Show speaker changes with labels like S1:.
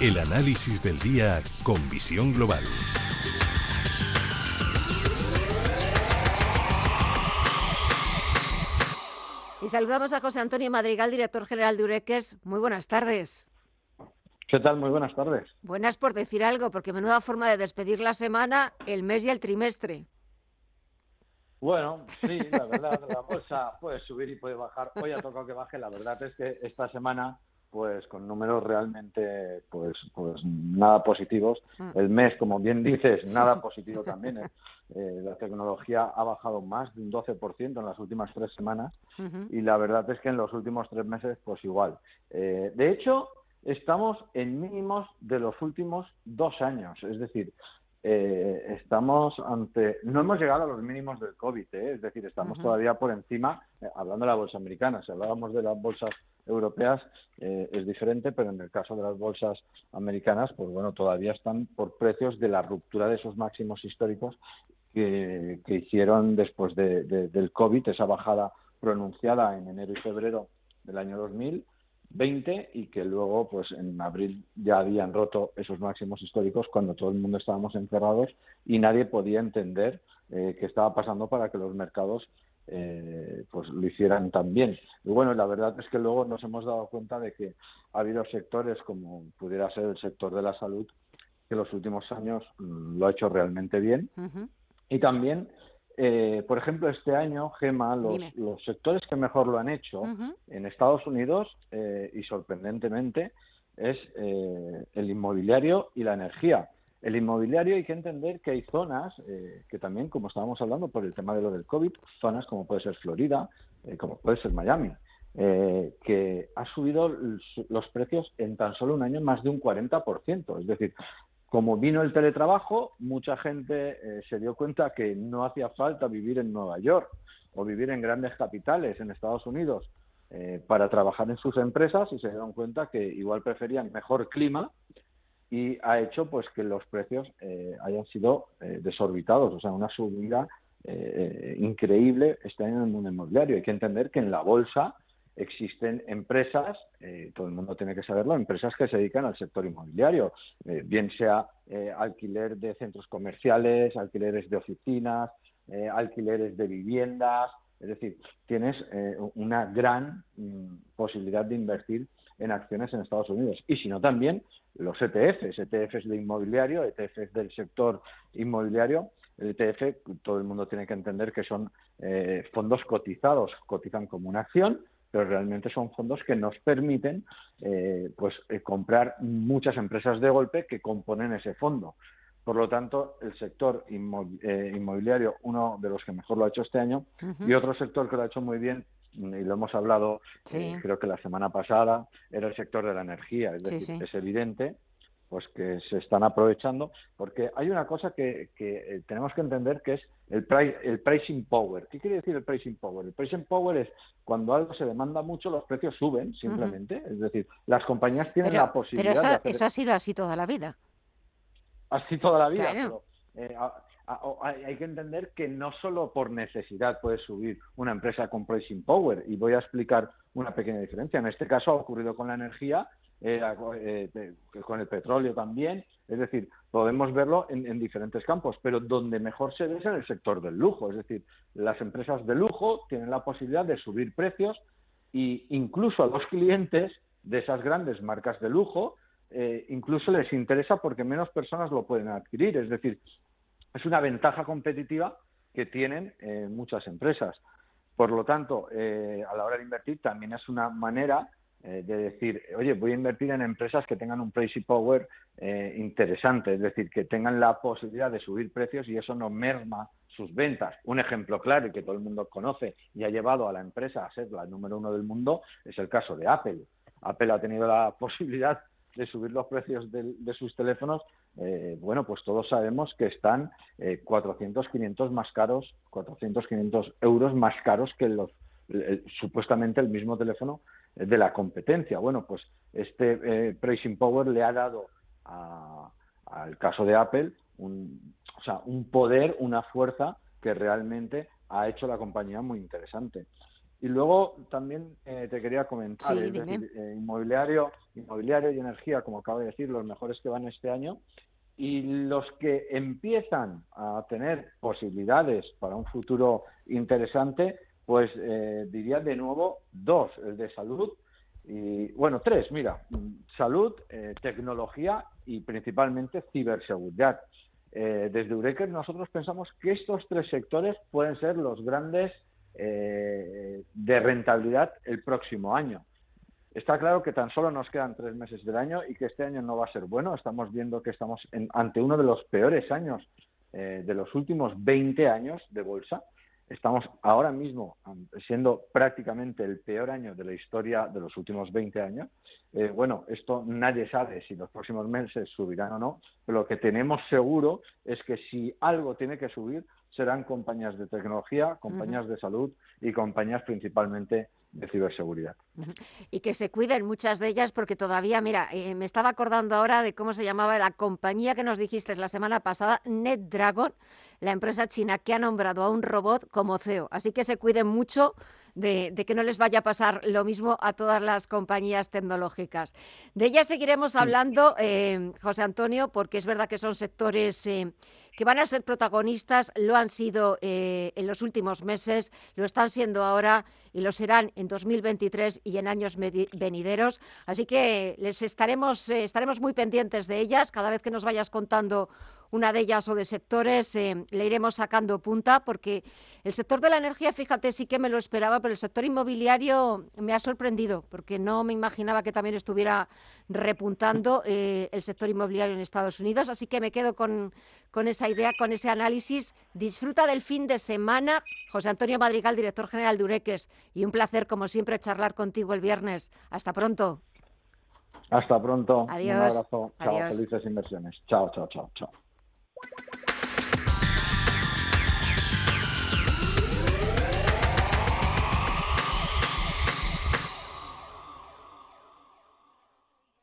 S1: El análisis del día con visión global.
S2: Y saludamos a José Antonio Madrigal, director general de Urequers. Muy buenas tardes.
S3: ¿Qué tal? Muy buenas tardes.
S2: Buenas por decir algo, porque menuda forma de despedir la semana, el mes y el trimestre.
S3: Bueno, sí, la verdad, la bolsa puede subir y puede bajar. Hoy ha tocado que baje. La verdad es que esta semana, pues con números realmente, pues, pues nada positivos. Mm. El mes, como bien dices, nada positivo también. ¿eh? Eh, la tecnología ha bajado más de un 12% en las últimas tres semanas y la verdad es que en los últimos tres meses, pues igual. Eh, de hecho, estamos en mínimos de los últimos dos años. Es decir, eh, estamos ante, no hemos llegado a los mínimos del COVID, ¿eh? es decir, estamos todavía por encima, eh, hablando de la bolsa americana, si hablábamos de las bolsas europeas es diferente, pero en el caso de las bolsas americanas, pues bueno, todavía están por precios de la ruptura de esos máximos históricos que, hicieron después del COVID, esa bajada pronunciada en enero y febrero del año 2000 20 y que luego pues en abril ya habían roto esos máximos históricos cuando todo el mundo estábamos encerrados y nadie podía entender eh, qué estaba pasando para que los mercados eh, pues lo hicieran tan bien. Y bueno, la verdad es que luego nos hemos dado cuenta de que ha habido sectores como pudiera ser el sector de la salud que los últimos años mm, lo ha hecho realmente bien y también eh, por ejemplo, este año, Gema, los, sectores que mejor lo han hecho en Estados Unidos eh, y sorprendentemente es eh, el inmobiliario y la energía. El inmobiliario hay que entender que hay zonas que también, como estábamos hablando por el tema de lo del COVID, zonas como puede ser Florida, como puede ser Miami, que ha subido los precios en tan solo un año más de un 40%. Es decir, como vino el teletrabajo, mucha gente eh, se dio cuenta que no hacía falta vivir en Nueva York o vivir en grandes capitales en Estados Unidos eh, para trabajar en sus empresas y se dieron cuenta que igual preferían mejor clima y ha hecho pues que los precios eh, hayan sido desorbitados, o sea, una subida increíble este año en el mundo inmobiliario. Hay que entender que en la bolsa existen empresas, eh, todo el mundo tiene que saberlo, empresas que se dedican al sector inmobiliario, eh, bien sea eh, alquiler de centros comerciales, alquileres de oficinas, alquileres de viviendas, es decir, tienes una gran mm, posibilidad de invertir en acciones en Estados Unidos. Y si no, también los ETFs, ETFs de inmobiliario, ETFs del sector inmobiliario, el ETF, todo el mundo tiene que entender que son fondos cotizados, cotizan como una acción, pero realmente son fondos que nos permiten eh, pues eh, comprar muchas empresas de golpe que componen ese fondo. Por lo tanto, el sector eh, inmobiliario, uno de los que mejor lo ha hecho este año, y otro sector que lo ha hecho muy bien, y lo hemos hablado creo que la semana pasada, era el sector de la energía. Es decir, es evidente pues que se están aprovechando, porque hay una cosa que, eh, tenemos que entender que es el, el pricing power. ¿Qué quiere decir el pricing power? El pricing power es cuando algo se demanda mucho, los precios suben simplemente. Es decir, las compañías tienen la posibilidad.
S2: Pero
S3: eso,
S2: eso ha sido así toda la vida.
S3: Así toda la vida. Pero, eh, hay que entender que no solo por necesidad puede subir una empresa con pricing power. Y voy a explicar una pequeña diferencia. En este caso ha ocurrido con la energía eh, con el petróleo también. Es decir, podemos verlo en, diferentes campos, pero donde mejor se ve es en el sector del lujo. Es decir, las empresas de lujo tienen la posibilidad de subir precios e incluso a los clientes de esas grandes marcas de lujo, eh, incluso les interesa porque menos personas lo pueden adquirir. Es decir, es una ventaja competitiva que tienen eh, muchas empresas. Por lo tanto, a la hora de invertir también es una manera eh, de decir, oye, voy a invertir en empresas que tengan un pricing power eh, interesante, es decir, que tengan la posibilidad de subir precios y eso no merma sus ventas. Un ejemplo claro y que todo el mundo conoce y ha llevado a la empresa a ser la número uno del mundo es el caso de Apple. Apple ha tenido la posibilidad de subir los precios de, sus teléfonos, eh, bueno, pues todos sabemos que están 400, 500 más caros, 400, 500 euros más caros que los supuestamente el mismo teléfono de la competencia. Bueno, pues este eh, pricing power le ha dado al caso de Apple un, o sea, un poder, una fuerza que realmente ha hecho la compañía muy interesante. Y luego también eh, te quería comentar,
S2: Sí,
S3: es decir, eh, inmobiliario, inmobiliario y energía, como acabo de decir, los mejores que van este año. Y los que empiezan a tener posibilidades para un futuro interesante, pues eh, diría de nuevo dos, el de salud y, bueno, tres, mira, salud, eh, tecnología y principalmente ciberseguridad. Eh, desde Eureka nosotros pensamos que estos tres sectores pueden ser los grandes eh, de rentabilidad el próximo año. Está claro que tan solo nos quedan tres meses del año y que este año no va a ser bueno. Estamos viendo que estamos en- ante uno de los peores años eh, de los últimos 20 años de bolsa. Estamos ahora mismo siendo prácticamente el peor año de la historia de los últimos 20 años. Eh, bueno, esto nadie sabe si los próximos meses subirán o no, pero lo que tenemos seguro es que si algo tiene que subir serán compañías de tecnología, compañías de salud y compañías principalmente de ciberseguridad.
S2: Y que se cuiden muchas de ellas porque todavía, mira, eh, me estaba acordando ahora de cómo se llamaba la compañía que nos dijiste la semana pasada, NetDragon, la empresa china que ha nombrado a un robot como CEO. Así que se cuiden mucho de, de que no les vaya a pasar lo mismo a todas las compañías tecnológicas. De ellas seguiremos hablando, eh, José Antonio, porque es verdad que son sectores eh, que van a ser protagonistas, lo han sido eh, en los últimos meses, lo están siendo ahora y lo serán en 2023 y en años venideros. Así que les estaremos, estaremos muy pendientes de ellas. Cada vez que nos vayas contando una de ellas o de sectores, eh, le iremos sacando punta, porque el sector de la energía, fíjate, sí que me lo esperaba, pero el sector inmobiliario me ha sorprendido, porque no me imaginaba que también estuviera repuntando eh, el sector inmobiliario en Estados Unidos. Así que me quedo con, con esa idea, con ese análisis. Disfruta del fin de semana. José Antonio Madrigal, director general de Ureques, y un placer, como siempre, charlar contigo el viernes. Hasta pronto.
S3: Hasta pronto.
S2: Adiós.
S3: Un abrazo. Chao.
S2: Adiós.
S3: Felices inversiones. Chao, chao, chao, chao. What?